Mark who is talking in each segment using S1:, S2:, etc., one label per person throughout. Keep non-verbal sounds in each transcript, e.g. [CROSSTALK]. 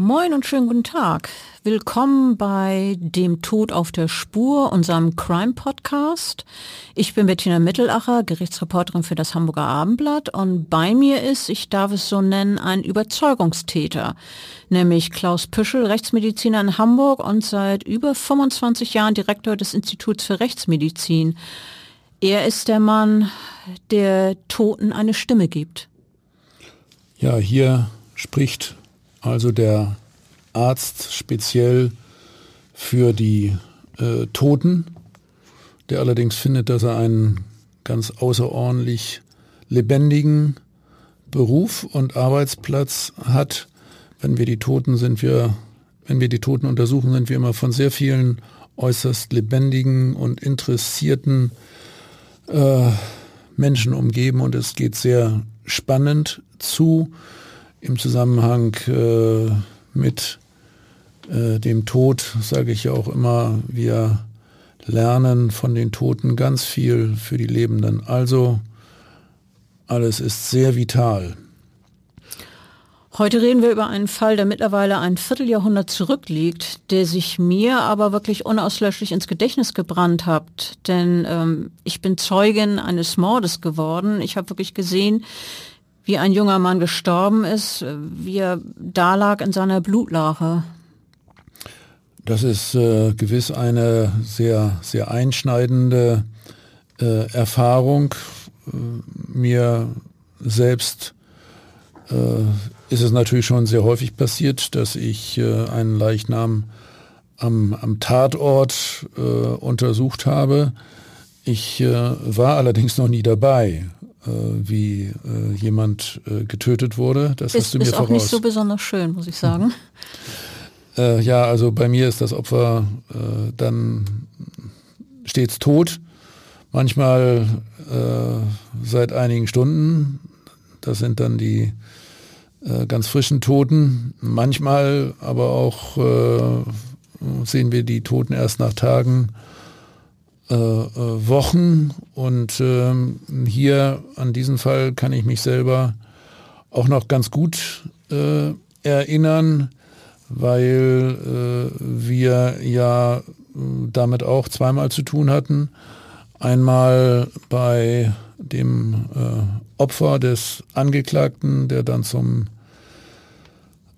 S1: Moin und schönen guten Tag. Willkommen bei dem Tod auf der Spur, unserem Crime Podcast. Ich bin Bettina Mittelacher, Gerichtsreporterin für das Hamburger Abendblatt und bei mir ist, ich darf es so nennen, ein Überzeugungstäter, nämlich Klaus Püschel, Rechtsmediziner in Hamburg und seit über 25 Jahren Direktor des Instituts für Rechtsmedizin. Er ist der Mann, der Toten eine Stimme gibt.
S2: Ja, hier spricht also der Arzt speziell für die äh, Toten, der allerdings findet, dass er einen ganz außerordentlich lebendigen Beruf und Arbeitsplatz hat. Wenn wir die Toten sind wir, wenn wir die Toten untersuchen, sind wir immer von sehr vielen äußerst lebendigen und interessierten äh, Menschen umgeben und es geht sehr spannend zu im Zusammenhang äh, mit äh, dem Tod, sage ich ja auch immer, wir lernen von den Toten ganz viel für die Lebenden. Also alles ist sehr vital.
S1: Heute reden wir über einen Fall, der mittlerweile ein Vierteljahrhundert zurückliegt, der sich mir aber wirklich unauslöschlich ins Gedächtnis gebrannt hat. Denn ähm, ich bin Zeugin eines Mordes geworden. Ich habe wirklich gesehen, wie ein junger Mann gestorben ist, wie er da lag in seiner Blutlache.
S2: Das ist äh, gewiss eine sehr, sehr einschneidende äh, Erfahrung. Äh, mir selbst äh, ist es natürlich schon sehr häufig passiert, dass ich äh, einen Leichnam am, am Tatort untersucht habe. Ich war allerdings noch nie dabei wie äh, jemand äh, getötet wurde. Das
S1: ist,
S2: hast du mir
S1: ist
S2: voraus.
S1: auch nicht so besonders schön, muss ich sagen.
S2: Äh, ja, also bei mir ist das Opfer äh, dann stets tot. Manchmal äh, seit einigen Stunden. Das sind dann die ganz frischen Toten. Manchmal aber auch sehen wir die Toten erst nach Tagen äh, äh, Wochen und ähm, hier an diesen Fall kann ich mich selber auch noch ganz gut äh, erinnern, weil äh, wir ja äh, damit auch zweimal zu tun hatten. Einmal bei dem äh, Opfer des Angeklagten, der dann zum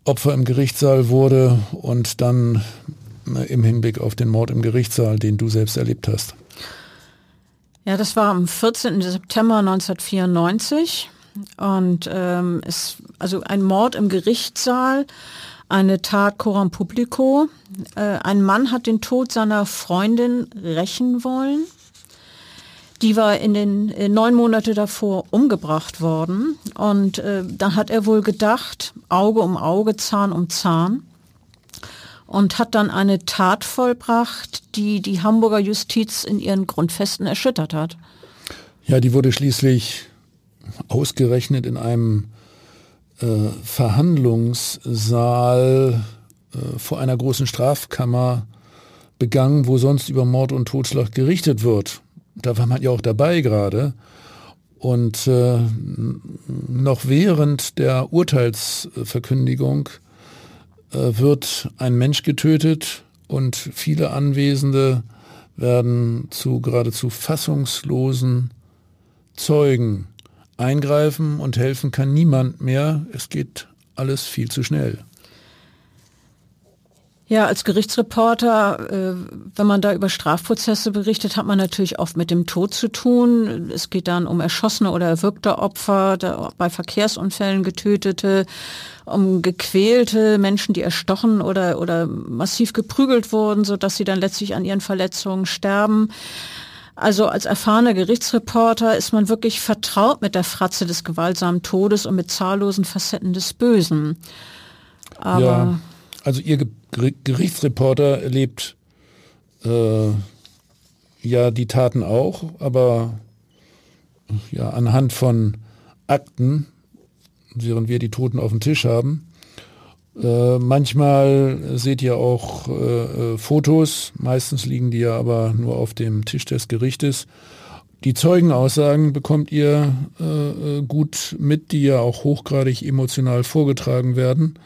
S2: Opfer im Gerichtssaal wurde und dann im Hinblick auf den Mord im Gerichtssaal, den du selbst erlebt hast.
S1: Ja, das war am 14. September 1994 und ähm, es, also ein Mord im Gerichtssaal, eine Tat coram publico. Äh, ein Mann hat den Tod seiner Freundin rächen wollen. Die war in den äh, neun Monate davor umgebracht worden und äh, dann hat er wohl gedacht, Auge um Auge, Zahn um Zahn und hat dann eine Tat vollbracht, die die Hamburger Justiz in ihren Grundfesten erschüttert hat.
S2: Ja, die wurde schließlich ausgerechnet in einem äh, Verhandlungssaal äh, vor einer großen Strafkammer begangen, wo sonst über Mord und Totschlag gerichtet wird. Da war man ja auch dabei gerade. Und äh, noch während der Urteilsverkündigung wird ein Mensch getötet und viele Anwesende werden zu geradezu fassungslosen Zeugen. Eingreifen und helfen kann niemand mehr. Es geht alles viel zu schnell.
S1: Ja, als Gerichtsreporter, äh, wenn man da über Strafprozesse berichtet, hat man natürlich oft mit dem Tod zu tun. Es geht dann um erschossene oder erwürgte Opfer, bei Verkehrsunfällen getötete, um gequälte Menschen, die erstochen oder, oder massiv geprügelt wurden, sodass sie dann letztlich an ihren Verletzungen sterben. Also als erfahrener Gerichtsreporter ist man wirklich vertraut mit der Fratze des gewaltsamen Todes und mit zahllosen Facetten des Bösen.
S2: Aber ja, also Ihr Gerichtsreporter erlebt äh, ja die Taten auch, aber ja anhand von Akten, während wir die Toten auf dem Tisch haben. Äh, manchmal seht ihr auch äh, äh Fotos, meistens liegen die ja aber nur auf dem Tisch des Gerichtes. Die Zeugenaussagen bekommt ihr äh, äh gut mit, die ja auch hochgradig emotional vorgetragen werden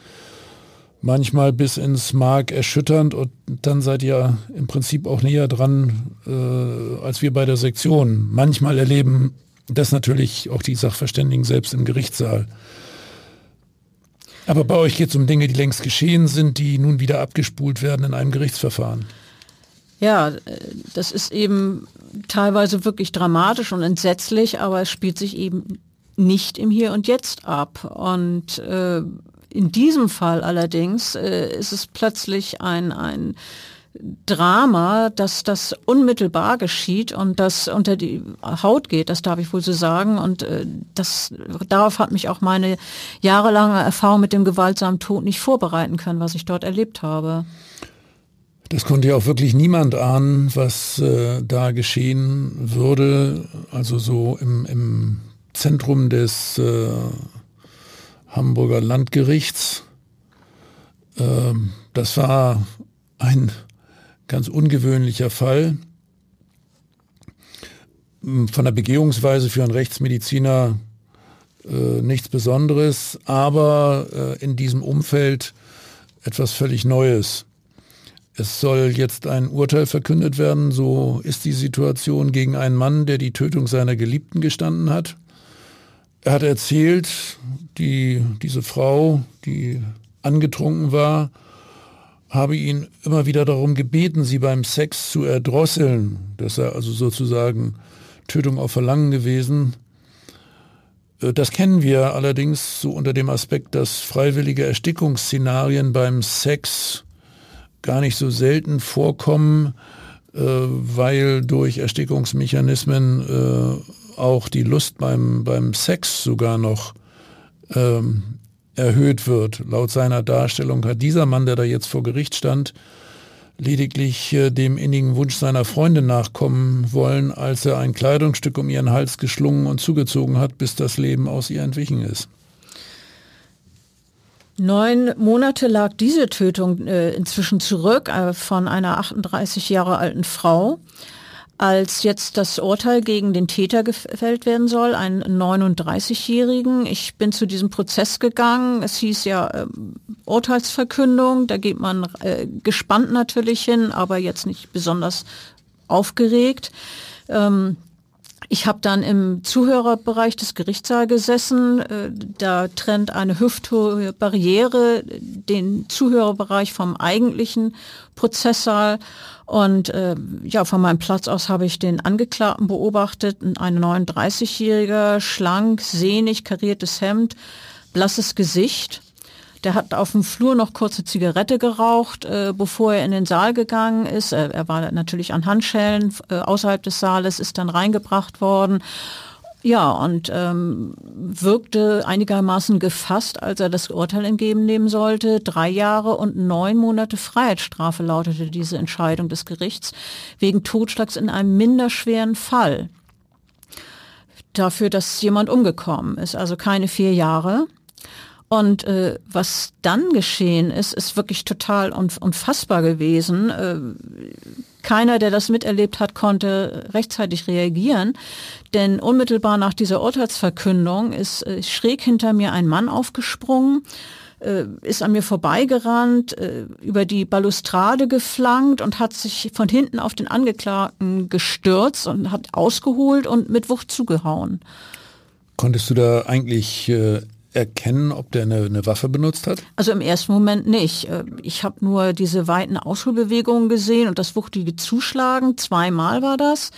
S2: manchmal bis ins Mark erschütternd und dann seid ihr im Prinzip auch näher dran äh, als wir bei der Sektion. Manchmal erleben das natürlich auch die Sachverständigen selbst im Gerichtssaal. Aber bei euch geht es um Dinge, die längst geschehen sind, die nun wieder abgespult werden in einem Gerichtsverfahren.
S1: Ja, das ist eben teilweise wirklich dramatisch und entsetzlich, aber es spielt sich eben nicht im Hier und Jetzt ab. Und äh, in diesem Fall allerdings äh, ist es plötzlich ein, ein Drama, dass das unmittelbar geschieht und das unter die Haut geht, das darf ich wohl so sagen. Und äh, das, darauf hat mich auch meine jahrelange Erfahrung mit dem gewaltsamen Tod nicht vorbereiten können, was ich dort erlebt habe.
S2: Das konnte ja auch wirklich niemand ahnen, was äh, da geschehen würde. Also so im, im Zentrum des äh, Hamburger Landgerichts. Ähm, das war ein ganz ungewöhnlicher Fall. Von der Begehungsweise für einen Rechtsmediziner äh, nichts Besonderes, aber äh, in diesem Umfeld etwas völlig Neues. Es soll jetzt ein Urteil verkündet werden, so ist die Situation gegen einen Mann, der die Tötung seiner Geliebten gestanden hat. Er hat erzählt, die, diese Frau, die angetrunken war, habe ihn immer wieder darum gebeten, sie beim Sex zu erdrosseln. Das sei also sozusagen Tötung auf Verlangen gewesen. Äh, das kennen wir allerdings so unter dem Aspekt, dass freiwillige Erstickungsszenarien beim Sex gar nicht so selten vorkommen, äh, weil durch Erstickungsmechanismen äh, auch die Lust beim, beim Sex sogar noch ähm, erhöht wird. Laut seiner Darstellung hat dieser Mann, der da jetzt vor Gericht stand, lediglich äh, dem innigen Wunsch seiner Freundin nachkommen wollen, als er ein Kleidungsstück um ihren Hals geschlungen und zugezogen hat, bis das Leben aus ihr entwichen ist.
S1: Neun Monate lag diese Tötung äh, inzwischen zurück äh, von einer 38 Jahre alten Frau als jetzt das Urteil gegen den Täter gefällt werden soll, einen 39-Jährigen. Ich bin zu diesem Prozess gegangen. Es hieß ja äh, Urteilsverkündung. Da geht man äh, gespannt natürlich hin, aber jetzt nicht besonders aufgeregt. Ähm, ich habe dann im Zuhörerbereich des Gerichtssaals gesessen. Äh, da trennt eine hüfthohe Barriere den Zuhörerbereich vom eigentlichen Prozesssaal. Und äh, ja, von meinem Platz aus habe ich den Angeklagten beobachtet, ein 39-jähriger, schlank, sehnig, kariertes Hemd, blasses Gesicht. Der hat auf dem Flur noch kurze Zigarette geraucht, äh, bevor er in den Saal gegangen ist. Er, er war natürlich an Handschellen äh, außerhalb des Saales, ist dann reingebracht worden ja, und ähm, wirkte einigermaßen gefasst, als er das Urteil entgegennehmen sollte. Drei Jahre und neun Monate Freiheitsstrafe lautete diese Entscheidung des Gerichts wegen Totschlags in einem minderschweren Fall. Dafür, dass jemand umgekommen ist, also keine vier Jahre. Und äh, was dann geschehen ist, ist wirklich total unfassbar gewesen. Äh, keiner, der das miterlebt hat, konnte rechtzeitig reagieren, denn unmittelbar nach dieser Urteilsverkündung ist äh, schräg hinter mir ein Mann aufgesprungen, äh, ist an mir vorbeigerannt, äh, über die Balustrade geflankt und hat sich von hinten auf den Angeklagten gestürzt und hat ausgeholt und mit Wucht zugehauen.
S2: Konntest du da eigentlich äh, erkennen, ob der eine, eine, Waffe benutzt hat?
S1: Also im ersten Moment nicht. Äh, ich habe nur diese weiten Ausholbewegungen gesehen und das wuchtige Zuschlagen. Zweimal war das.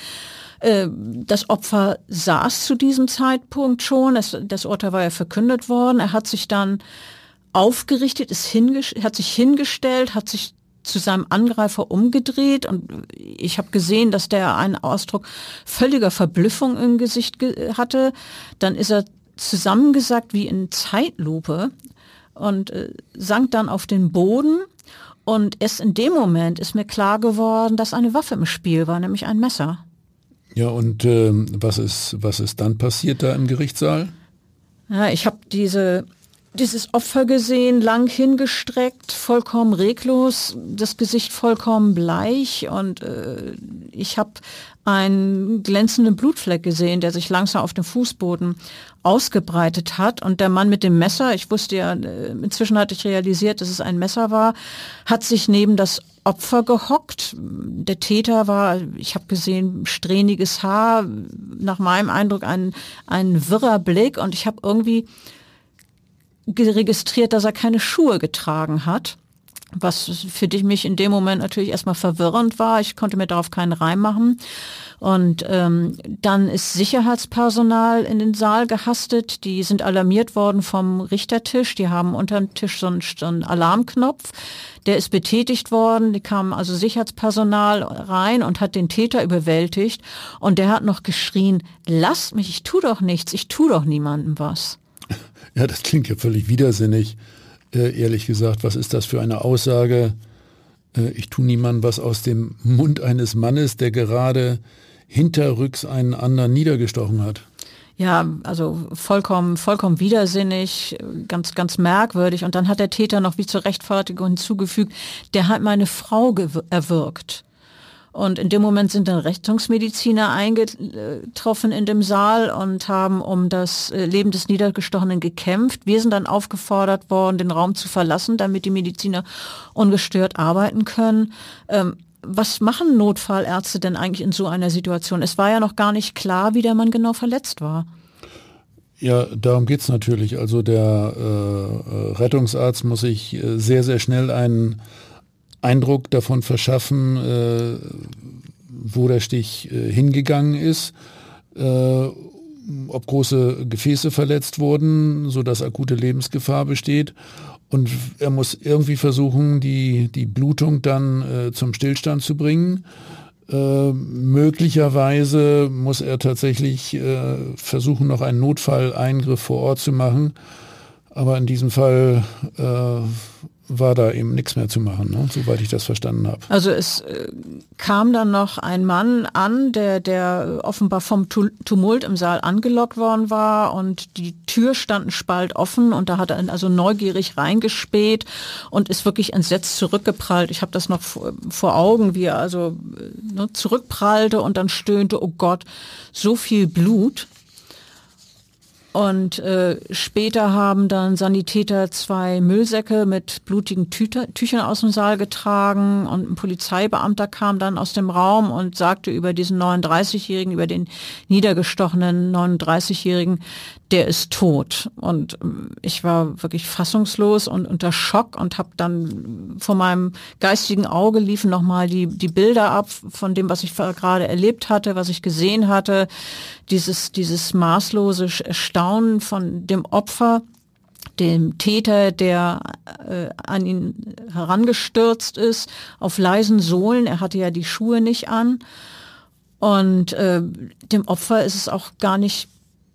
S1: Äh, das Opfer saß zu diesem Zeitpunkt schon. Das, das Urteil war ja verkündet worden. Er hat sich dann aufgerichtet, ist hat sich hingestellt, hat sich zu seinem Angreifer umgedreht und ich habe gesehen, dass der einen Ausdruck völliger Verblüffung im Gesicht hatte. Dann ist er zusammengesackt wie in Zeitlupe und äh, sank dann auf den Boden. Und erst in dem Moment ist mir klar geworden, dass eine Waffe im Spiel war, nämlich ein Messer.
S2: Ja, und äh, was, ist, was ist dann passiert da im Gerichtssaal?
S1: Ja, ich habe diese dieses Opfer gesehen, lang hingestreckt, vollkommen reglos, das Gesicht vollkommen bleich und äh, ich habe einen glänzenden Blutfleck gesehen, der sich langsam auf dem Fußboden ausgebreitet hat und der Mann mit dem Messer, ich wusste ja, äh, inzwischen hatte ich realisiert, dass es ein Messer war, hat sich neben das Opfer gehockt. Der Täter war, ich habe gesehen, strähniges Haar, nach meinem Eindruck ein, ein wirrer Blick und ich habe irgendwie geregistriert, dass er keine Schuhe getragen hat. Was für dich mich in dem Moment natürlich erstmal verwirrend war. Ich konnte mir darauf keinen Reim machen. Und ähm, dann ist Sicherheitspersonal in den Saal gehastet. Die sind alarmiert worden vom Richtertisch. Die haben unter dem Tisch so einen, so einen Alarmknopf. Der ist betätigt worden. Die kam also Sicherheitspersonal rein und hat den Täter überwältigt. Und der hat noch geschrien, lasst mich, ich tu doch nichts, ich tu doch niemandem was. [LAUGHS]
S2: Ja, das klingt ja völlig widersinnig, äh, ehrlich gesagt. Was ist das für eine Aussage? Äh, ich tue niemandem was aus dem Mund eines Mannes, der gerade hinterrücks einen anderen niedergestochen hat.
S1: Ja, also vollkommen, vollkommen widersinnig, ganz, ganz merkwürdig. Und dann hat der Täter noch wie zur Rechtfertigung hinzugefügt, der hat meine Frau erwürgt. Und in dem Moment sind dann Rettungsmediziner eingetroffen in dem Saal und haben um das äh, Leben des Niedergestochenen gekämpft. Wir sind dann aufgefordert worden, den Raum zu verlassen, damit die Mediziner ungestört arbeiten können. Ähm, was machen Notfallärzte denn eigentlich in so einer Situation? Es war ja noch gar nicht klar, wie der Mann genau verletzt war.
S2: Ja, darum geht es natürlich. Also der äh, äh, Rettungsarzt muss sich äh, sehr, sehr schnell einen Eindruck davon verschaffen, äh, wo der Stich äh, hingegangen ist, äh, ob große Gefäße verletzt wurden, sodass akute Lebensgefahr besteht. Und er muss irgendwie versuchen, die, die Blutung dann äh, zum Stillstand zu bringen. Äh, möglicherweise muss er tatsächlich äh, versuchen, noch einen Notfalleingriff vor Ort zu machen. Aber in diesem Fall äh, war da eben nichts mehr zu machen, ne? soweit ich das verstanden habe.
S1: Also es äh, kam dann noch ein Mann an, der, der offenbar vom Tumult im Saal angelockt worden war und die Tür stand Spalt offen und da hat er also neugierig reingespäht und ist wirklich entsetzt zurückgeprallt. Ich habe das noch vor, vor, Augen, wie er also äh, ne, zurückprallte und dann stöhnte, oh Gott, so viel Blut. Und äh, später haben dann Sanitäter zwei Müllsäcke mit blutigen Tüter, Tüchern aus dem Saal getragen und ein Polizeibeamter kam dann aus dem Raum und sagte über diesen 39-Jährigen, über den niedergestochenen 39-Jährigen, der ist tot. Und ähm, ich war wirklich fassungslos und unter Schock und habe dann vor meinem geistigen Auge liefen nochmal die, die Bilder ab von dem, was ich gerade erlebt hatte, was ich gesehen hatte. Dieses, dieses maßlose Erstaunen von dem Opfer, dem Täter, der äh, an ihn herangestürzt ist, auf leisen Sohlen. Er hatte ja die Schuhe nicht an. Und äh, dem Opfer ist es auch gar nicht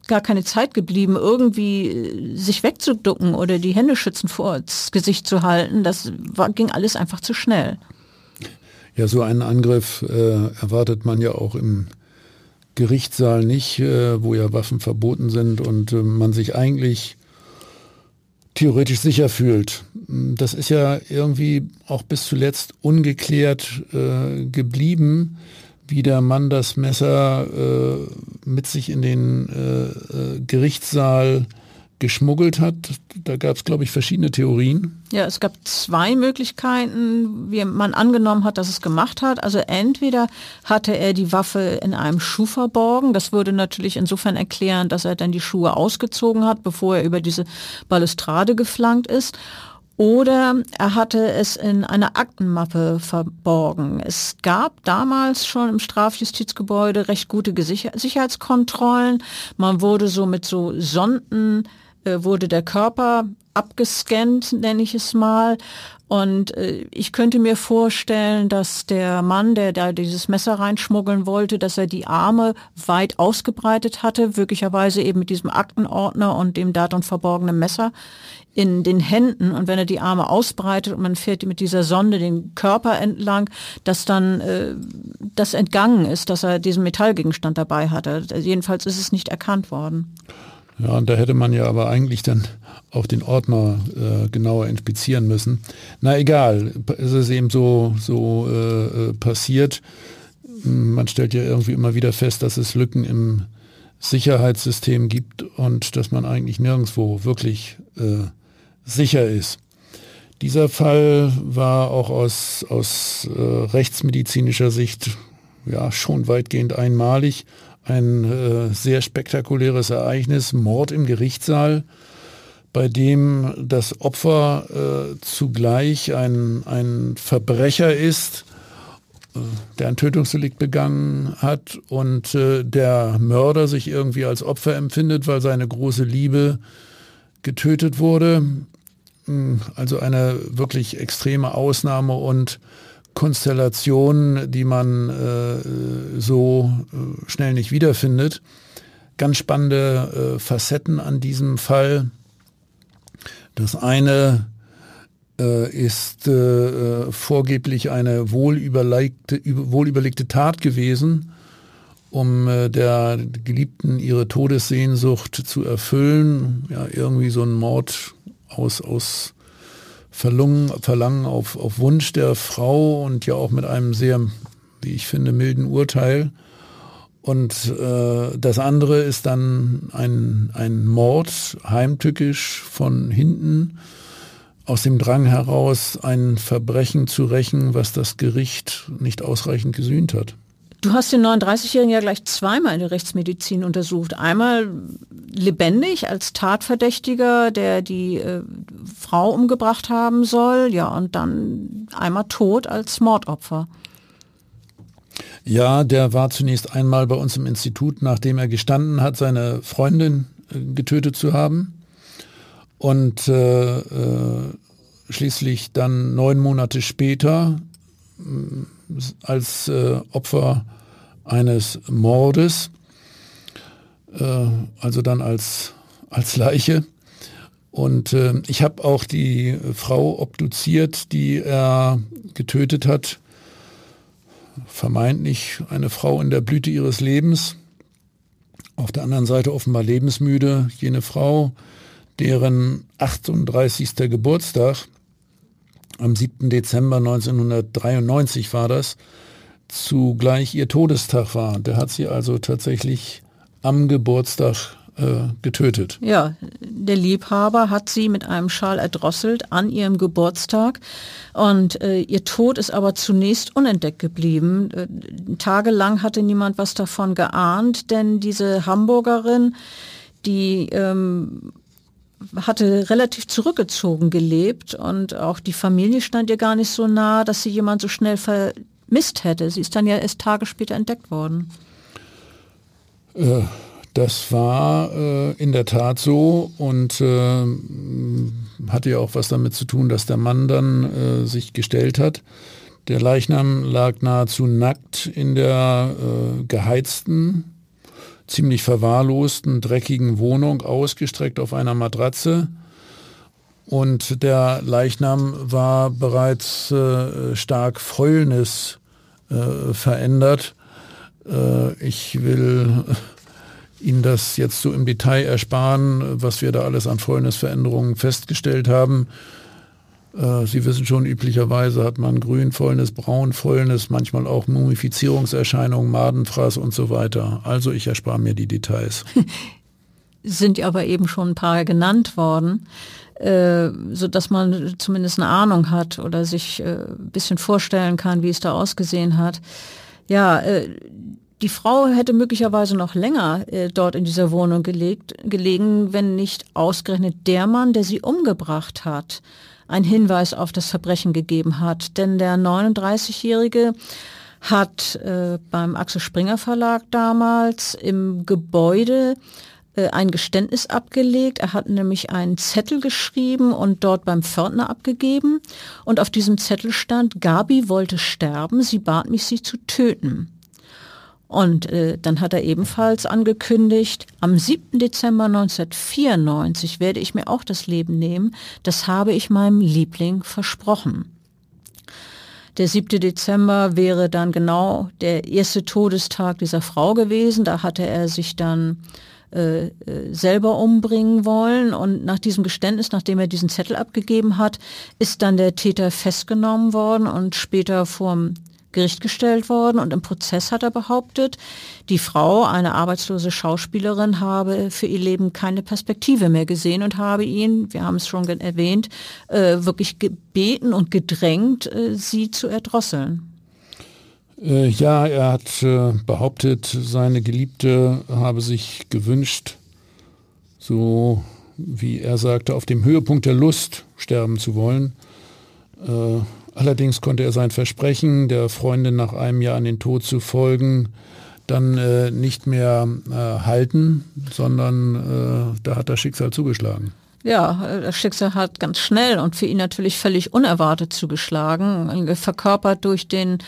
S1: gar keine Zeit geblieben, irgendwie äh, sich wegzuducken oder die Hände schützen vor das Gesicht zu halten. Das war, ging alles einfach zu schnell.
S2: Ja, so einen Angriff äh, erwartet man ja auch im Gerichtssaal nicht, äh, wo ja Waffen verboten sind und äh, man sich eigentlich theoretisch sicher fühlt. Das ist ja irgendwie auch bis zuletzt ungeklärt äh, geblieben wie der Mann das Messer äh, mit sich in den äh, äh, Gerichtssaal geschmuggelt hat. Da gab es, glaube ich, verschiedene Theorien.
S1: Ja, es gab zwei Möglichkeiten, wie man angenommen hat, dass es gemacht hat. Also entweder hatte er die Waffe in einem Schuh verborgen. Das würde natürlich insofern erklären, dass er dann die Schuhe ausgezogen hat, bevor er über diese Balustrade geflankt ist. Oder er hatte es in einer Aktenmappe verborgen. Es gab damals schon im Strafjustizgebäude recht gute Sicherheitskontrollen. Man wurde so mit so Sonden wurde der Körper abgescannt, nenne ich es mal. Und äh, ich könnte mir vorstellen, dass der Mann, der da dieses Messer reinschmuggeln wollte, dass er die Arme weit ausgebreitet hatte, möglicherweise eben mit diesem Aktenordner und dem darin verborgenen Messer in den Händen und wenn er die Arme ausbreitet und man fährt mit dieser Sonde den Körper entlang, dass dann äh, das entgangen ist, dass er diesen Metallgegenstand dabei hatte. Jedenfalls ist es nicht erkannt worden.
S2: Ja, und da hätte man ja aber eigentlich dann auch den Ordner äh, genauer inspizieren müssen. Na egal, es ist eben so, so äh, äh, passiert. Man stellt ja irgendwie immer wieder fest, dass es Lücken im Sicherheitssystem gibt und dass man eigentlich nirgendwo wirklich äh, sicher ist. Dieser Fall war auch aus, aus äh, rechtsmedizinischer Sicht ja schon weitgehend einmalig ein äh, sehr spektakuläres Ereignis, Mord im Gerichtssaal, bei dem das Opfer äh, zugleich ein, ein Verbrecher ist, äh, der ein Tötungsdelikt begangen hat und äh, der Mörder sich irgendwie als Opfer empfindet, weil seine große Liebe getötet wurde. Hm, also eine wirklich extreme Ausnahme und Konstellation, die man äh, so äh, schnell nicht wiederfindet. Ganz spannende äh, Facetten an diesem Fall. Das eine äh, ist äh, vorgeblich eine wohlüberlegte, wohlüberlegte Tat gewesen, um der Geliebten ihre Todessehnsucht zu erfüllen. Ja, irgendwie so ein Mord aus, aus Verlangen, Verlangen auf, auf Wunsch der Frau und ja auch mit einem sehr, wie ich finde, milden Urteil. Und äh, das andere ist dann ein, ein Mord, heimtückisch von hinten, aus dem Drang heraus, ein Verbrechen zu rächen, was das Gericht nicht ausreichend gesühnt hat.
S1: Du hast den 39-Jährigen ja gleich zweimal in der Rechtsmedizin untersucht. Einmal lebendig als Tatverdächtiger, der die äh, Frau umgebracht haben soll, ja, und dann einmal tot als Mordopfer.
S2: Ja, der war zunächst einmal bei uns im Institut, nachdem er gestanden hat, seine Freundin äh, getötet zu haben. Und äh, äh, schließlich dann neun Monate später als äh, Opfer eines Mordes, äh, also dann als, als Leiche. Und äh, ich habe auch die Frau obduziert, die er getötet hat, vermeintlich eine Frau in der Blüte ihres Lebens. Auf der anderen Seite offenbar lebensmüde, jene Frau, deren 38. Geburtstag am 7. Dezember 1993 war das, zugleich ihr Todestag war. Der hat sie also tatsächlich am Geburtstag äh, getötet.
S1: Ja, der Liebhaber hat sie mit einem Schal erdrosselt an ihrem Geburtstag und äh, ihr Tod ist aber zunächst unentdeckt geblieben. Äh, tagelang hatte niemand was davon geahnt, denn diese Hamburgerin, die ähm, hatte relativ zurückgezogen gelebt und auch die Familie stand ihr gar nicht so nah, dass sie jemand so schnell vermisst hätte. Sie ist dann ja erst Tage später entdeckt worden.
S2: Äh, das war äh, in der Tat so und äh, hatte ja auch was damit zu tun, dass der Mann dann sich gestellt hat. Der Leichnam lag nahezu nackt in der geheizten ziemlich verwahrlosten, dreckigen Wohnung ausgestreckt auf einer Matratze. Und der Leichnam war bereits äh, stark Fäulnis äh, verändert. Äh, ich will Ihnen das jetzt so im Detail ersparen, was wir da alles an Fäulnisveränderungen festgestellt haben. Äh, Sie wissen schon, üblicherweise hat man grünvolles, braunvolles, manchmal auch Mumifizierungserscheinungen, Madenfraß und so weiter. Also ich erspare mir die Details. [LAUGHS]
S1: sind ja aber eben schon ein paar genannt worden, äh, so dass man zumindest eine Ahnung hat oder sich äh, ein bisschen vorstellen kann, wie es da ausgesehen hat. Ja, die Frau hätte möglicherweise noch länger dort in dieser Wohnung gelegt, gelegen, wenn nicht ausgerechnet der Mann, der sie umgebracht hat, einen Hinweis auf das Verbrechen gegeben hat. Denn der 39-Jährige hat äh, beim Axel Springer Verlag damals im Gebäude äh, ein Geständnis abgelegt. Er hat nämlich einen Zettel geschrieben und dort beim Pförtner abgegeben. Und auf diesem Zettel stand, Gabi wollte sterben, sie bat mich, sie zu töten. Und äh, dann hat er ebenfalls angekündigt, am 7. Dezember 1994 werde ich mir auch das Leben nehmen. Das habe ich meinem Liebling versprochen. Der 7. Dezember wäre dann genau der erste Todestag dieser Frau gewesen. Da hatte er sich dann äh, äh, selber umbringen wollen. Und nach diesem Geständnis, nachdem er diesen Zettel abgegeben hat, ist dann der Täter festgenommen worden und später vorm Gericht gestellt worden und im Prozess hat er behauptet, die Frau, eine arbeitslose Schauspielerin, habe für ihr Leben keine Perspektive mehr gesehen und habe ihn, wir haben es schon erwähnt, äh, wirklich gebeten und gedrängt, äh, sie zu erdrosseln.
S2: Äh, ja, er hat behauptet, seine Geliebte habe sich gewünscht, so wie er sagte, auf dem Höhepunkt der Lust sterben zu wollen. Allerdings konnte er sein Versprechen, der Freundin nach einem Jahr an den Tod zu folgen, dann äh, nicht mehr äh, halten, sondern äh, da hat das Schicksal zugeschlagen.
S1: Ja, äh, das Schicksal hat ganz schnell und für ihn natürlich völlig unerwartet zugeschlagen, verkörpert durch den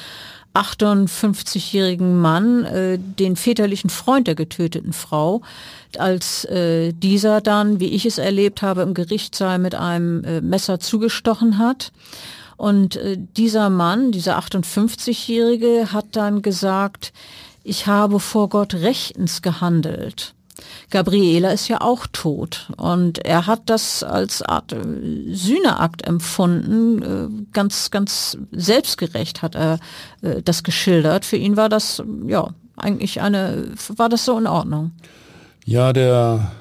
S1: 58-jährigen Mann, äh, den väterlichen Freund der getöteten Frau, als äh, dieser dann, wie ich es erlebt habe, im Gerichtssaal mit einem äh, Messer zugestochen hat. Und äh, dieser Mann, dieser 58-Jährige, hat dann gesagt, ich habe vor Gott rechtens gehandelt. Gabriela ist ja auch tot und er hat das als Art äh, Sühneakt empfunden, äh, ganz, ganz selbstgerecht hat er das geschildert. Für ihn war das, ja, eigentlich eine, war das so in Ordnung.
S2: Ja, der,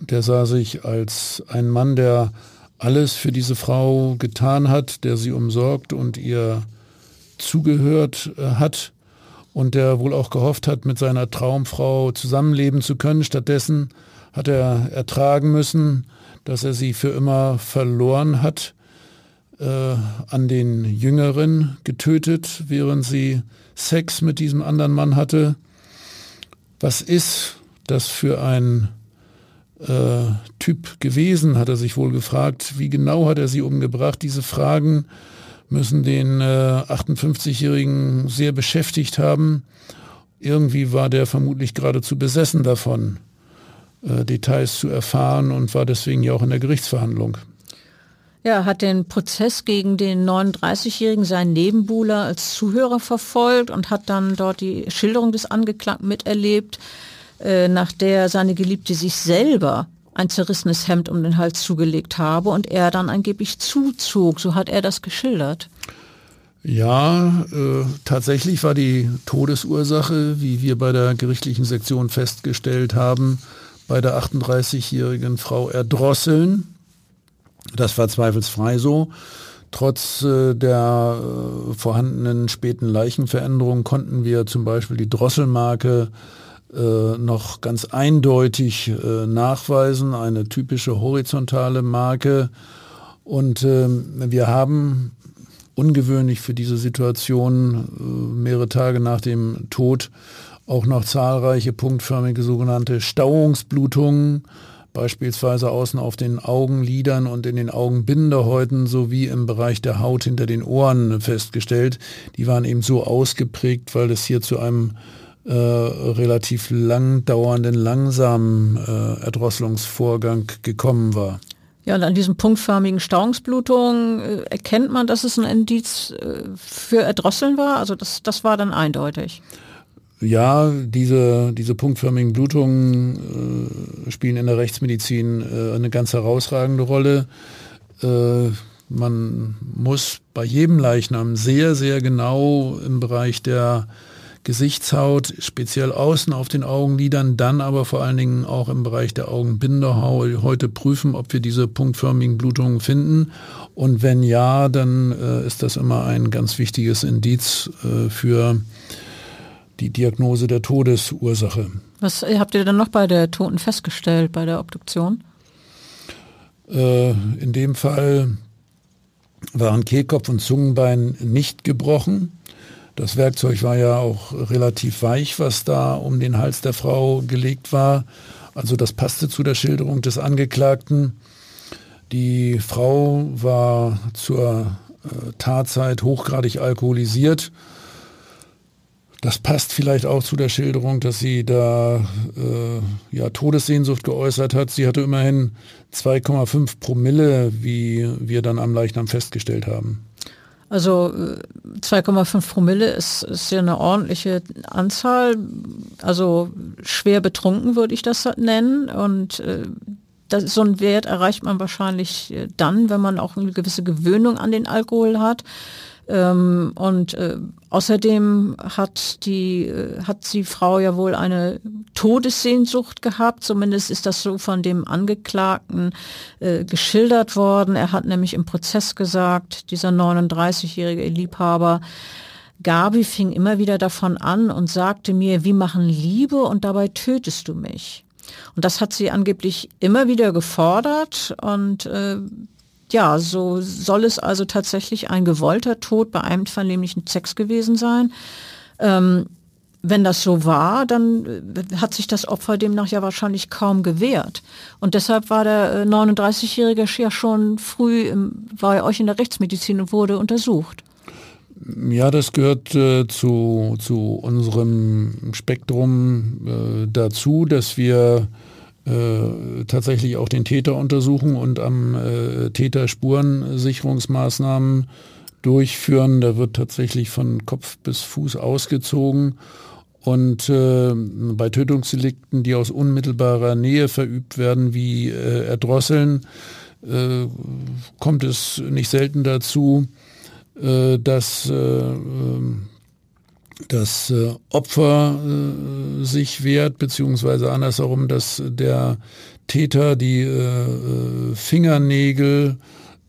S2: der sah sich als ein Mann, der alles für diese Frau getan hat, der sie umsorgt und ihr zugehört äh, hat und der wohl auch gehofft hat, mit seiner Traumfrau zusammenleben zu können. Stattdessen hat er ertragen müssen, dass er sie für immer verloren hat, äh, an den Jüngeren getötet, während sie Sex mit diesem anderen Mann hatte. Was ist das für ein äh, Typ gewesen, hat er sich wohl gefragt. Wie genau hat er sie umgebracht? Diese Fragen müssen den äh, 58-Jährigen sehr beschäftigt haben. Irgendwie war der vermutlich geradezu besessen davon, äh, Details zu erfahren und war deswegen ja auch in der Gerichtsverhandlung.
S1: Ja, hat den Prozess gegen den 39-Jährigen, seinen Nebenbuhler, als Zuhörer verfolgt und hat dann dort die Schilderung des Angeklagten miterlebt. Äh, nach der seine Geliebte sich selber ein zerrissenes Hemd um den Hals zugelegt habe und er dann angeblich zuzog. So hat er das geschildert.
S2: Ja, äh, tatsächlich war die Todesursache, wie wir bei der gerichtlichen Sektion festgestellt haben, bei der 38-jährigen Frau Erdrosseln. Das war zweifelsfrei so. Trotz äh, der äh, vorhandenen späten Leichenveränderung konnten wir zum Beispiel die Drosselmarke äh, noch ganz eindeutig äh, nachweisen, eine typische horizontale Marke. Und äh, wir haben ungewöhnlich für diese Situation äh, mehrere Tage nach dem Tod auch noch zahlreiche punktförmige sogenannte Stauungsblutungen, beispielsweise außen auf den Augenlidern und in den Augenbinderhäuten sowie im Bereich der Haut hinter den Ohren festgestellt. Die waren eben so ausgeprägt, weil es hier zu einem äh, relativ lang dauernden, langsamen äh, Erdrosselungsvorgang gekommen war.
S1: Ja, und an diesen punktförmigen Stauungsblutungen äh, erkennt man, dass es ein Indiz äh, für Erdrosseln war. Also das, das war dann eindeutig.
S2: Ja, diese, diese punktförmigen Blutungen äh, spielen in der Rechtsmedizin äh, eine ganz herausragende Rolle. Äh, man muss bei jedem Leichnam sehr, sehr genau im Bereich der Gesichtshaut, speziell außen auf den Augenlidern, dann aber vor allen Dingen auch im Bereich der Augenbinderhaut heute prüfen, ob wir diese punktförmigen Blutungen finden. Und wenn ja, dann äh, ist das immer ein ganz wichtiges Indiz äh, für die Diagnose der Todesursache.
S1: Was habt ihr dann noch bei der Toten festgestellt, bei der Obduktion?
S2: Äh, in dem Fall waren Kehlkopf und Zungenbein nicht gebrochen. Das Werkzeug war ja auch relativ weich, was da um den Hals der Frau gelegt war. Also das passte zu der Schilderung des Angeklagten. Die Frau war zur äh, Tatzeit hochgradig alkoholisiert das passt vielleicht auch zu der Schilderung, dass sie da äh, ja, Todessehnsucht geäußert hat. Sie hatte immerhin 2,5 Promille, wie wir dann am Leichnam festgestellt haben.
S1: Also 2,5 äh, Promille ist, ist ja eine ordentliche Anzahl. Also schwer betrunken würde ich das nennen. Und äh, das, so einen Wert erreicht man wahrscheinlich äh, dann, wenn man auch eine gewisse Gewöhnung an den Alkohol hat. Ähm, und äh, außerdem hat die äh, hat die Frau ja wohl eine Todessehnsucht gehabt. Zumindest ist das so von dem Angeklagten äh, geschildert worden. Er hat nämlich im Prozess gesagt, dieser 39-jährige Liebhaber, Gabi fing immer wieder davon an und sagte mir, wir machen Liebe und dabei tötest du mich. Und das hat sie angeblich immer wieder gefordert und äh, ja, so soll es also tatsächlich ein gewollter Tod bei einem vernehmlichen Sex gewesen sein. Ähm, wenn das so war, dann äh, hat sich das Opfer demnach ja wahrscheinlich kaum gewehrt. Und deshalb war der 39-Jährige äh, ja schon früh er euch in der Rechtsmedizin und wurde untersucht.
S2: Ja, das gehört äh, zu, zu unserem Spektrum äh, dazu, dass wir äh, tatsächlich auch den Täter untersuchen und am äh, Täter Spurensicherungsmaßnahmen durchführen. Da wird tatsächlich von Kopf bis Fuß ausgezogen. Und äh, bei Tötungsdelikten, die aus unmittelbarer Nähe verübt werden, wie äh, Erdrosseln, äh, kommt es nicht selten dazu, äh, dass äh, ähm, das äh, Opfer sich wehrt, beziehungsweise andersherum, dass der Täter die Fingernägel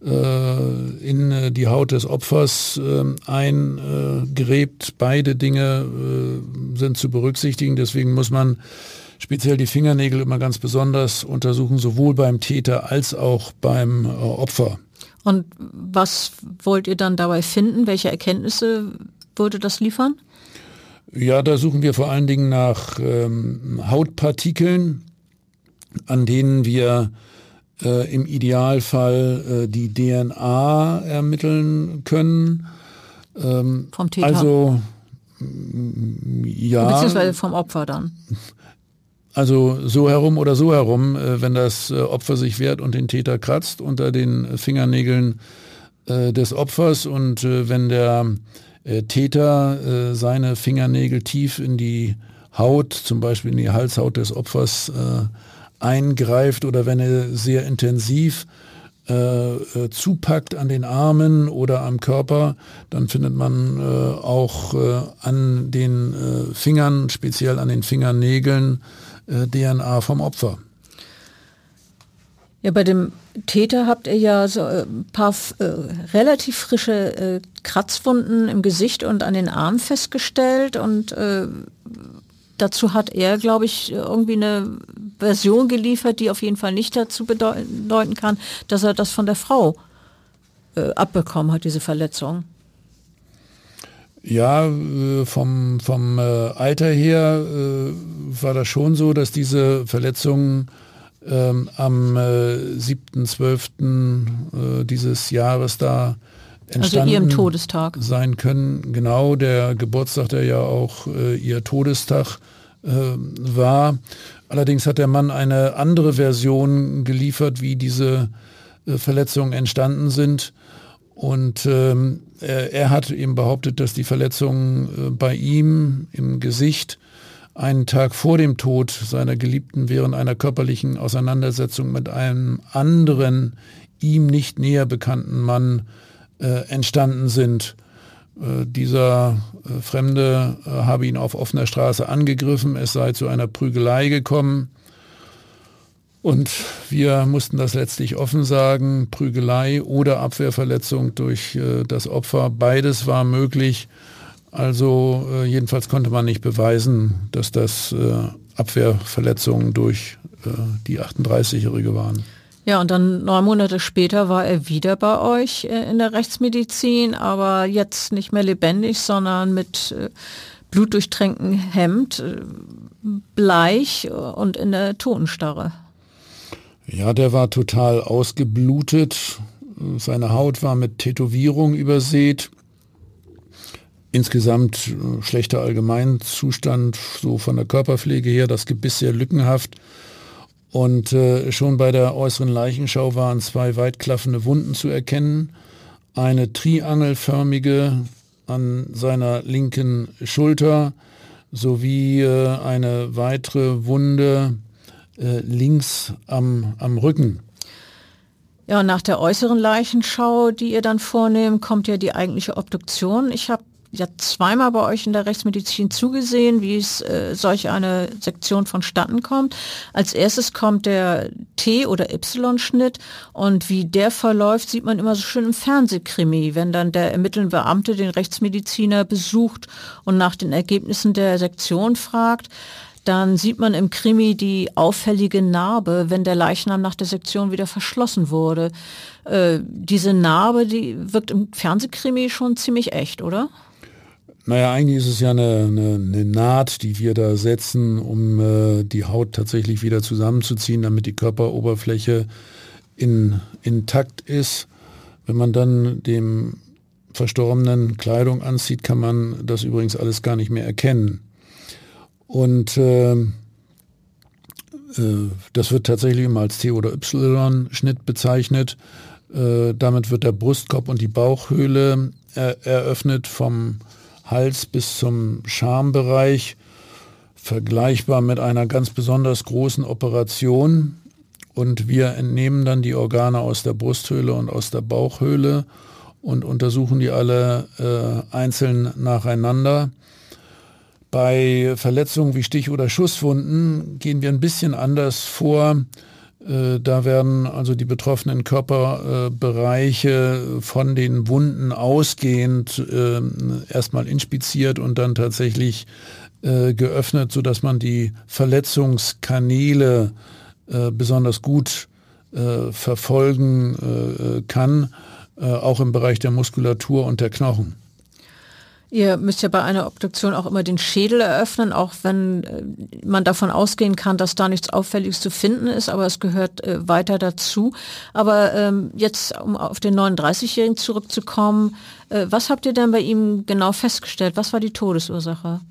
S2: in die Haut des Opfers eingräbt. Beide Dinge sind zu berücksichtigen. Deswegen muss man speziell die Fingernägel immer ganz besonders untersuchen, sowohl beim Täter als auch beim Opfer.
S1: Und was wollt ihr dann dabei finden? Welche Erkenntnisse würde das liefern?
S2: Ja, da suchen wir vor allen Dingen nach ähm, Hautpartikeln, an denen wir äh, im Idealfall äh, die DNA ermitteln können.
S1: Ähm, vom Täter?
S2: Also
S1: ja. Beziehungsweise vom Opfer dann.
S2: Also so herum oder so herum, äh, wenn das äh, Opfer sich wehrt und den Täter kratzt unter den Fingernägeln äh, des Opfers und äh, wenn der Täter seine Fingernägel tief in die Haut, zum Beispiel in die Halshaut des Opfers äh, eingreift oder wenn er sehr intensiv äh, äh, zupackt an den Armen oder am Körper, dann findet man äh, auch äh, an den äh, Fingern, speziell an den Fingernägeln, äh, DNA vom Opfer.
S1: Ja, bei dem Täter habt ihr ja so ein paar relativ frische Kratzwunden im Gesicht und an den Armen festgestellt und dazu hat er, glaube ich, irgendwie eine Version geliefert, die auf jeden Fall nicht dazu bedeuten kann, dass er das von der Frau äh, abbekommen hat, diese Verletzung.
S2: Ja, äh, vom, vom äh, Alter her war das schon so, dass diese Verletzungen ähm, am äh, 7.12. Äh, dieses Jahres da entstanden also
S1: ihrem Todestag.
S2: sein können. Genau, der Geburtstag, der ja auch äh, ihr Todestag äh, war. Allerdings hat der Mann eine andere Version geliefert, wie diese äh, Verletzungen entstanden sind. Und ähm, er, er, hat eben behauptet, dass die Verletzungen äh, bei ihm im Gesicht einen Tag vor dem Tod seiner Geliebten während einer körperlichen Auseinandersetzung mit einem anderen, ihm nicht näher bekannten Mann äh, entstanden sind. Äh, dieser äh, Fremde äh, habe ihn auf offener Straße angegriffen, es sei zu einer Prügelei gekommen. Und wir mussten das letztlich offen sagen, Prügelei oder Abwehrverletzung durch das Opfer, beides war möglich. Also jedenfalls konnte man nicht beweisen, dass das Abwehrverletzungen durch die 38-Jährige waren.
S1: Ja, und dann neun Monate später war er wieder bei euch äh, in der Rechtsmedizin, aber jetzt nicht mehr lebendig, sondern mit äh, blutdurchtränktem Hemd, äh, bleich und in der Totenstarre.
S2: Ja, der war total ausgeblutet. Seine Haut war mit Tätowierung übersät. Insgesamt schlechter Allgemeinzustand, so von der Körperpflege her, das Gebiss sehr lückenhaft. Und äh, schon bei der äußeren Leichenschau waren zwei weitklaffende Wunden zu erkennen. Eine triangelförmige an seiner linken Schulter sowie äh, eine weitere Wunde äh, links am, am Rücken.
S1: Ja, nach der äußeren Leichenschau, die ihr dann vornehmt, kommt ja die eigentliche Obduktion. Ich habe ja zweimal bei euch in der Rechtsmedizin zugesehen, wie es äh, solch eine Sektion vonstatten kommt. Als erstes kommt der T- oder Y-Schnitt und wie der verläuft, sieht man immer so schön im Fernsehkrimi, wenn dann der ermittelnde Beamte den Rechtsmediziner besucht und nach den Ergebnissen der Sektion fragt dann sieht man im Krimi die auffällige Narbe, wenn der Leichnam nach der Sektion wieder verschlossen wurde. Äh, diese Narbe, die wirkt im Fernsehkrimi schon ziemlich echt, oder?
S2: Naja, eigentlich ist es ja eine, eine, eine Naht, die wir da setzen, um äh, die Haut tatsächlich wieder zusammenzuziehen, damit die Körperoberfläche in, intakt ist. Wenn man dann dem Verstorbenen Kleidung anzieht, kann man das übrigens alles gar nicht mehr erkennen. Und äh, äh, das wird tatsächlich immer als T- oder Y-Schnitt bezeichnet. Äh, damit wird der Brustkorb und die Bauchhöhle eröffnet vom Hals bis zum Schambereich, vergleichbar mit einer ganz besonders großen Operation. Und wir entnehmen dann die Organe aus der Brusthöhle und aus der Bauchhöhle und untersuchen die alle äh, einzeln nacheinander. Bei Verletzungen wie Stich- oder Schusswunden gehen wir ein bisschen anders vor. Äh, da werden also die betroffenen Körperbereiche von den Wunden ausgehend ähm, erstmal inspiziert und dann tatsächlich äh, geöffnet, sodass man die Verletzungskanäle äh, besonders gut verfolgen kann, auch im Bereich der Muskulatur und der Knochen.
S1: Ihr müsst ja bei einer Obduktion auch immer den Schädel eröffnen, auch wenn äh, man davon ausgehen kann, dass da nichts Auffälliges zu finden ist, aber es gehört äh, weiter dazu. Aber ähm, jetzt, um auf den 39-Jährigen zurückzukommen, äh, was habt ihr denn bei ihm genau festgestellt? Was war die Todesursache?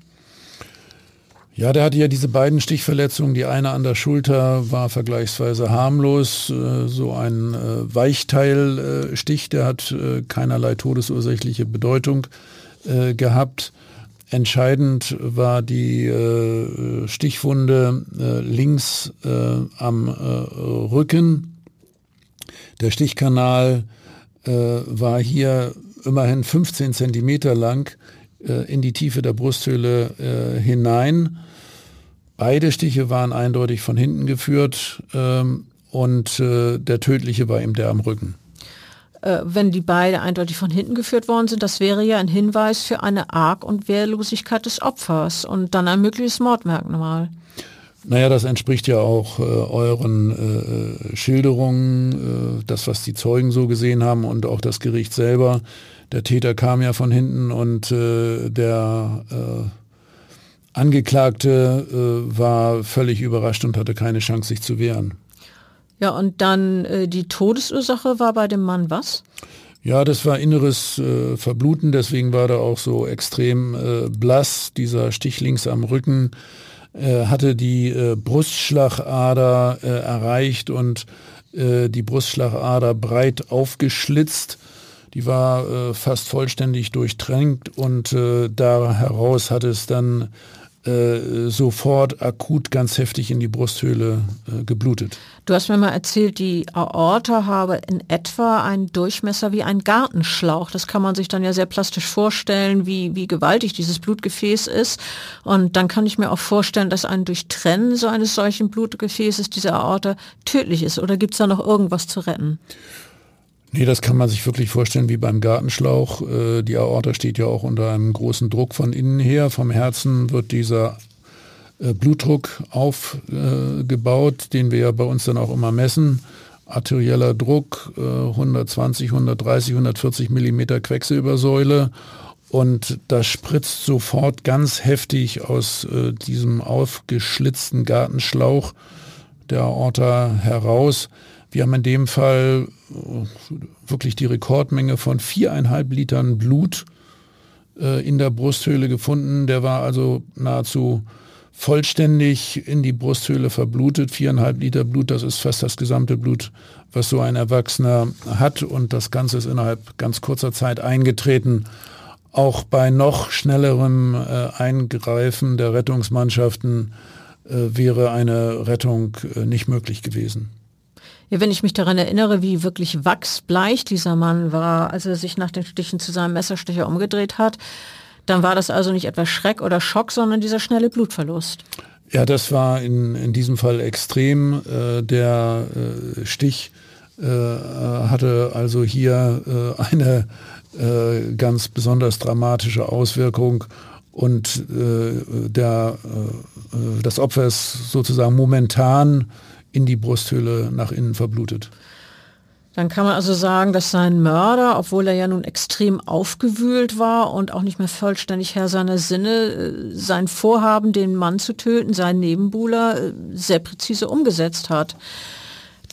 S2: Ja, der hatte ja diese beiden Stichverletzungen. Die eine an der Schulter war vergleichsweise harmlos, äh, so ein äh, Weichteilstich, der hat keinerlei todesursächliche Bedeutung äh, gehabt. Entscheidend war die äh, Stichwunde äh, links äh, am äh, Rücken. Der Stichkanal äh, war hier immerhin 15 Zentimeter lang in die Tiefe der Brusthöhle hinein. Beide Stiche waren eindeutig von hinten geführt ähm, und der tödliche war eben der am Rücken
S1: äh, wenn die beide eindeutig von hinten geführt worden sind, das wäre ja ein Hinweis für eine Arg- und Wehrlosigkeit des Opfers und dann ein mögliches Mordmerkmal.
S2: Naja, das entspricht ja auch äh, euren äh, Schilderungen, äh, das, was die Zeugen so gesehen haben und auch das Gericht selber. Der Täter kam ja von hinten und äh, der äh, Angeklagte äh, war völlig überrascht und hatte keine Chance, sich zu wehren.
S1: Ja, und dann äh, die Todesursache war bei dem Mann was?
S2: Ja, das war inneres äh, Verbluten, deswegen war er auch so extrem äh, blass. Dieser Stich links am Rücken äh, hatte die äh, Brustschlagader äh, erreicht und äh, die Brustschlagader breit aufgeschlitzt. Die war fast vollständig durchtränkt und da heraus hat es dann äh, sofort akut ganz heftig in die Brusthöhle äh, geblutet.
S1: Du hast mir mal erzählt, die Aorta habe in etwa einen Durchmesser wie ein Gartenschlauch. Das kann man sich dann ja sehr plastisch vorstellen, wie, wie gewaltig dieses Blutgefäß ist. Und dann kann ich mir auch vorstellen, dass ein Durchtrennen so eines solchen Blutgefäßes, dieser Aorta, tödlich ist. Oder gibt es da noch irgendwas zu retten?
S2: Nee, das kann man sich wirklich vorstellen wie beim Gartenschlauch. Äh, die Aorta steht ja auch unter einem großen Druck von innen her. Vom Herzen wird dieser äh, Blutdruck aufgebaut, den wir ja bei uns dann auch immer messen. Arterieller Druck 120, 130, 140 Millimeter Quecksilbersäule und das spritzt sofort ganz heftig aus äh, diesem aufgeschlitzten Gartenschlauch der Aorta heraus. Wir haben in dem Fall äh, wirklich die Rekordmenge von viereinhalb Litern Blut äh, in der Brusthöhle gefunden. Der war also nahezu vollständig in die Brusthöhle verblutet. Viereinhalb Liter Blut, das ist fast das gesamte Blut, was so ein Erwachsener hat. Und das Ganze ist innerhalb ganz kurzer Zeit eingetreten. Auch bei noch schnellerem äh, Eingreifen der Rettungsmannschaften wäre eine Rettung nicht möglich gewesen.
S1: Ja, wenn ich mich daran erinnere, wie wirklich wachsbleich dieser Mann war, als er sich nach den Stichen zu seinem Messerstecher umgedreht hat, dann war das also nicht etwa Schreck oder Schock, sondern dieser schnelle Blutverlust.
S2: Ja, das war in, in diesem Fall extrem. Äh, der äh, Stich äh, hatte also hier äh, eine äh, ganz besonders dramatische Auswirkung und äh, der, das Opfer ist sozusagen momentan in die Brusthöhle nach innen verblutet.
S1: Dann kann man also sagen, dass sein Mörder, obwohl er ja nun extrem aufgewühlt war und auch nicht mehr vollständig Herr seiner Sinne, äh, sein Vorhaben, den Mann zu töten, seinen Nebenbuhler, äh, sehr präzise umgesetzt hat.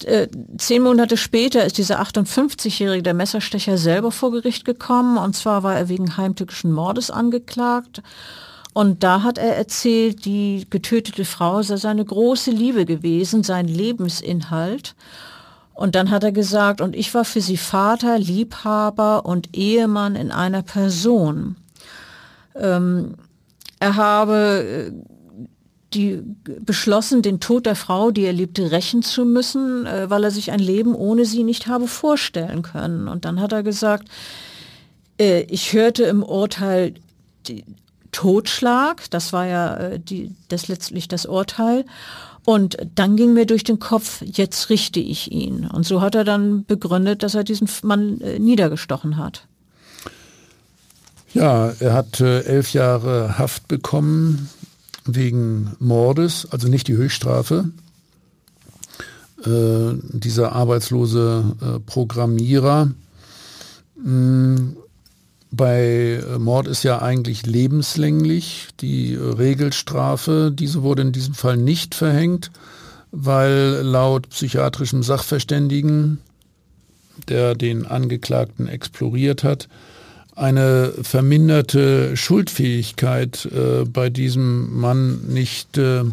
S1: Äh, zehn Monate später ist dieser 58-jährige der Messerstecher selber vor Gericht gekommen und zwar war er wegen heimtückischen Mordes angeklagt und da hat er erzählt, die getötete Frau sei seine große Liebe gewesen, sein Lebensinhalt. Und dann hat er gesagt, und ich war für sie Vater, Liebhaber und Ehemann in einer Person. Ähm, er habe äh, die beschlossen, den Tod der Frau, die er liebte, rächen zu müssen, äh, weil er sich ein Leben ohne sie nicht habe vorstellen können. Und dann hat er gesagt, äh, ich hörte im Urteil Totschlag, das war ja äh, die, das letztlich das Urteil. Und dann ging mir durch den Kopf, jetzt richte ich ihn. Und so hat er dann begründet, dass er diesen Mann äh, niedergestochen hat.
S2: Ja, er hat äh, elf Jahre Haft bekommen wegen Mordes, also nicht die Höchststrafe. Äh, dieser arbeitslose äh, Programmierer mh, mm, bei äh, Mord ist ja eigentlich lebenslänglich die äh, Regelstrafe. Diese wurde in diesem Fall nicht verhängt, weil laut psychiatrischem Sachverständigen, der den Angeklagten exploriert hat, eine verminderte Schuldfähigkeit äh, bei diesem Mann nicht äh,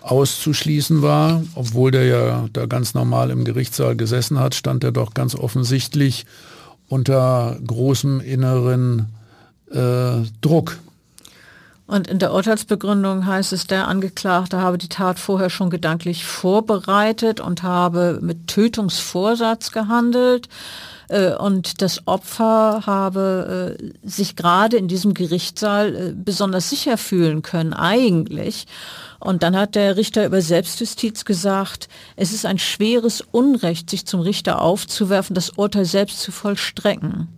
S2: auszuschließen war. Obwohl der ja da ganz normal im Gerichtssaal gesessen hat, stand er doch ganz offensichtlich unter großem inneren äh, Druck.
S1: Und in der Urteilsbegründung heißt es, der Angeklagte habe die Tat vorher schon gedanklich vorbereitet und habe mit Tötungsvorsatz gehandelt. Äh, und das Opfer habe äh, sich gerade in diesem Gerichtssaal äh, besonders sicher fühlen können, eigentlich. Und dann hat der Richter über Selbstjustiz gesagt, es ist ein schweres Unrecht, sich zum Richter aufzuwerfen, das Urteil selbst zu vollstrecken.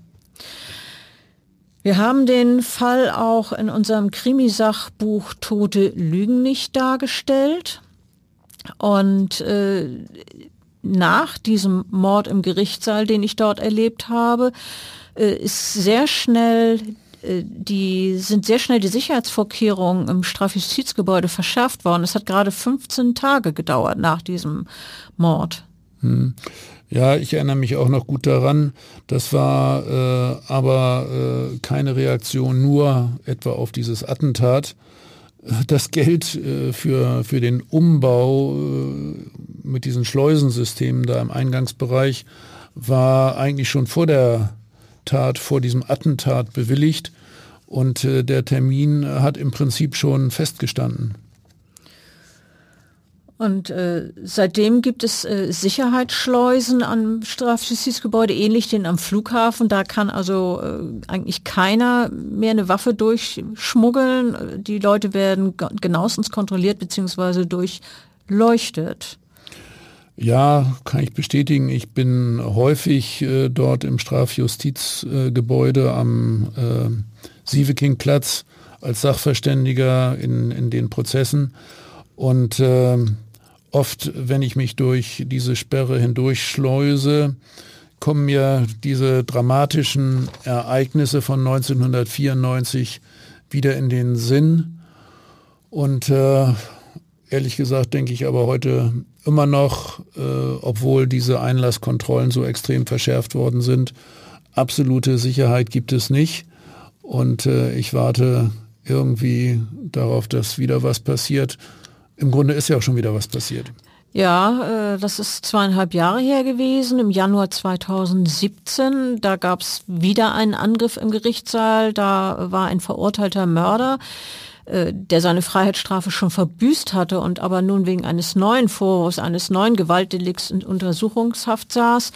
S1: Wir haben den Fall auch in unserem Krimisachbuch Tote Lügen nicht dargestellt. Und äh, nach diesem Mord im Gerichtssaal, den ich dort erlebt habe, äh, ist sehr schnell äh, die sind sehr schnell die Sicherheitsvorkehrungen im Strafjustizgebäude verschärft worden. Es hat gerade 15 Tage gedauert nach diesem Mord. Hm.
S2: Ja, ich erinnere mich auch noch gut daran. Das war äh, aber äh, keine Reaktion nur etwa auf dieses Attentat. Das Geld äh, für, für den Umbau äh, mit diesen Schleusensystemen da im Eingangsbereich war eigentlich schon vor der Tat, vor diesem Attentat bewilligt. Und äh, der Termin hat im Prinzip schon festgestanden.
S1: Und äh, seitdem gibt es äh, Sicherheitsschleusen am Strafjustizgebäude, ähnlich den am Flughafen. Da kann also äh, eigentlich keiner mehr eine Waffe durchschmuggeln. Die Leute werden genauestens kontrolliert bzw. durchleuchtet.
S2: Ja, kann ich bestätigen. Ich bin häufig äh, dort im Strafjustizgebäude am äh, Sievekingplatz als Sachverständiger in, in den Prozessen. Und äh, oft, wenn ich mich durch diese Sperre hindurchschleuse, kommen mir diese dramatischen Ereignisse von 1994 wieder in den Sinn. Und äh, ehrlich gesagt denke ich aber heute immer noch, äh, obwohl diese Einlasskontrollen so extrem verschärft worden sind, absolute Sicherheit gibt es nicht. Und äh, ich warte irgendwie darauf, dass wieder was passiert. Im Grunde ist ja auch schon wieder was passiert.
S1: Ja, äh, das ist zweieinhalb Jahre her gewesen, im Januar 2017. Da gab es wieder einen Angriff im Gerichtssaal. Da war ein verurteilter Mörder der seine Freiheitsstrafe schon verbüßt hatte und aber nun wegen eines neuen Vorwurfs, eines neuen Gewaltdelikts in Untersuchungshaft saß,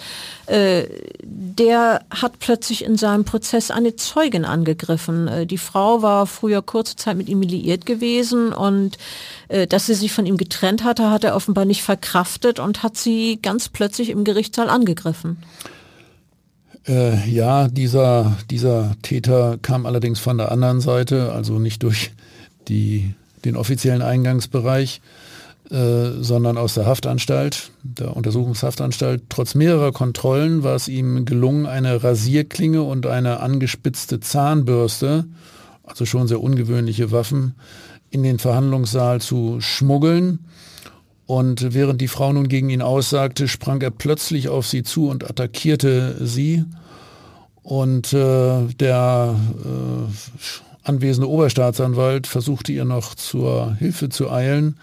S1: äh, der hat plötzlich in seinem Prozess eine Zeugin angegriffen. Äh, die Frau war früher kurze Zeit mit ihm liiert gewesen und dass sie sich von ihm getrennt hatte, hat er offenbar nicht verkraftet und hat sie ganz plötzlich im Gerichtssaal angegriffen.
S2: Äh, ja, dieser, dieser Täter kam allerdings von der anderen Seite, also nicht durch die, den offiziellen Eingangsbereich, äh, sondern aus der Haftanstalt, der Untersuchungshaftanstalt. Trotz mehrerer Kontrollen war es ihm gelungen, eine Rasierklinge und eine angespitzte Zahnbürste, also schon sehr ungewöhnliche Waffen, in den Verhandlungssaal zu schmuggeln. Und während die Frau nun gegen ihn aussagte, sprang er plötzlich auf sie zu und attackierte sie. Und äh, der äh, anwesende Oberstaatsanwalt versuchte ihr noch zur Hilfe zu eilen.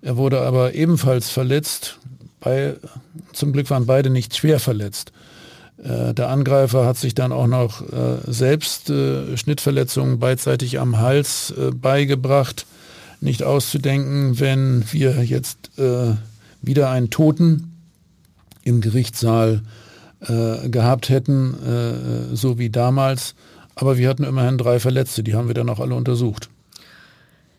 S2: Er wurde aber ebenfalls verletzt. Bei, zum Glück waren beide nicht schwer verletzt. Äh, der Angreifer hat sich dann auch noch äh, selbst äh, Schnittverletzungen beidseitig am Hals äh, beigebracht. Nicht auszudenken, wenn wir jetzt äh, wieder einen Toten im Gerichtssaal äh, gehabt hätten, so wie damals, aber wir hatten immerhin drei Verletzte, die haben wir dann auch alle untersucht.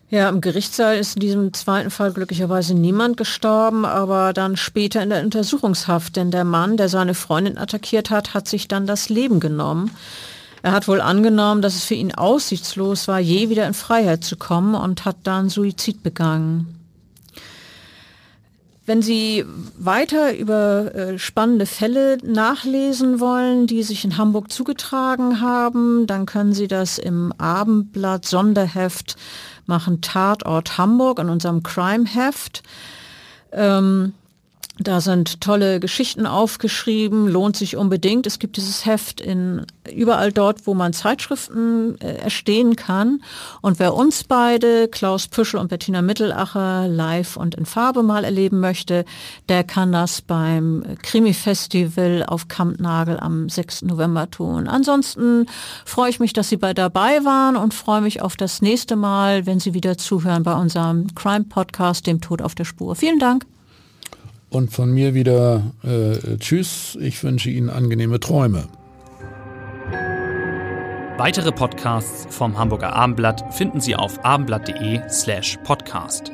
S1: Ja, im Gerichtssaal ist in diesem zweiten Fall glücklicherweise niemand gestorben, aber dann später in der Untersuchungshaft, denn der Mann, der seine Freundin attackiert hat, hat sich dann das Leben genommen. Er hat wohl angenommen, dass es für ihn aussichtslos war, je wieder in Freiheit zu kommen und hat dann Suizid begangen. Wenn Sie weiter über äh, spannende Fälle nachlesen wollen, die sich in Hamburg zugetragen haben, dann können Sie das im Abendblatt Sonderheft machen, Tatort Hamburg in unserem Crime-Heft. Ähm, da sind tolle Geschichten aufgeschrieben, lohnt sich unbedingt. Es gibt dieses Heft in überall dort, wo man Zeitschriften äh, erstehen kann. Und wer uns beide, Klaus Püschel und Bettina Mittelacher, live und in Farbe mal erleben möchte, der kann das beim Krimi-Festival auf Kampnagel am 6. November tun. Ansonsten freue ich mich, dass Sie bei dabei waren und freue mich auf das nächste Mal, wenn Sie wieder zuhören bei unserem Crime-Podcast, dem Tod auf der Spur. Vielen Dank.
S2: Und von mir wieder äh, Tschüss. Ich wünsche Ihnen angenehme Träume.
S3: Weitere Podcasts vom Hamburger Abendblatt finden Sie auf abendblatt.de slash podcast.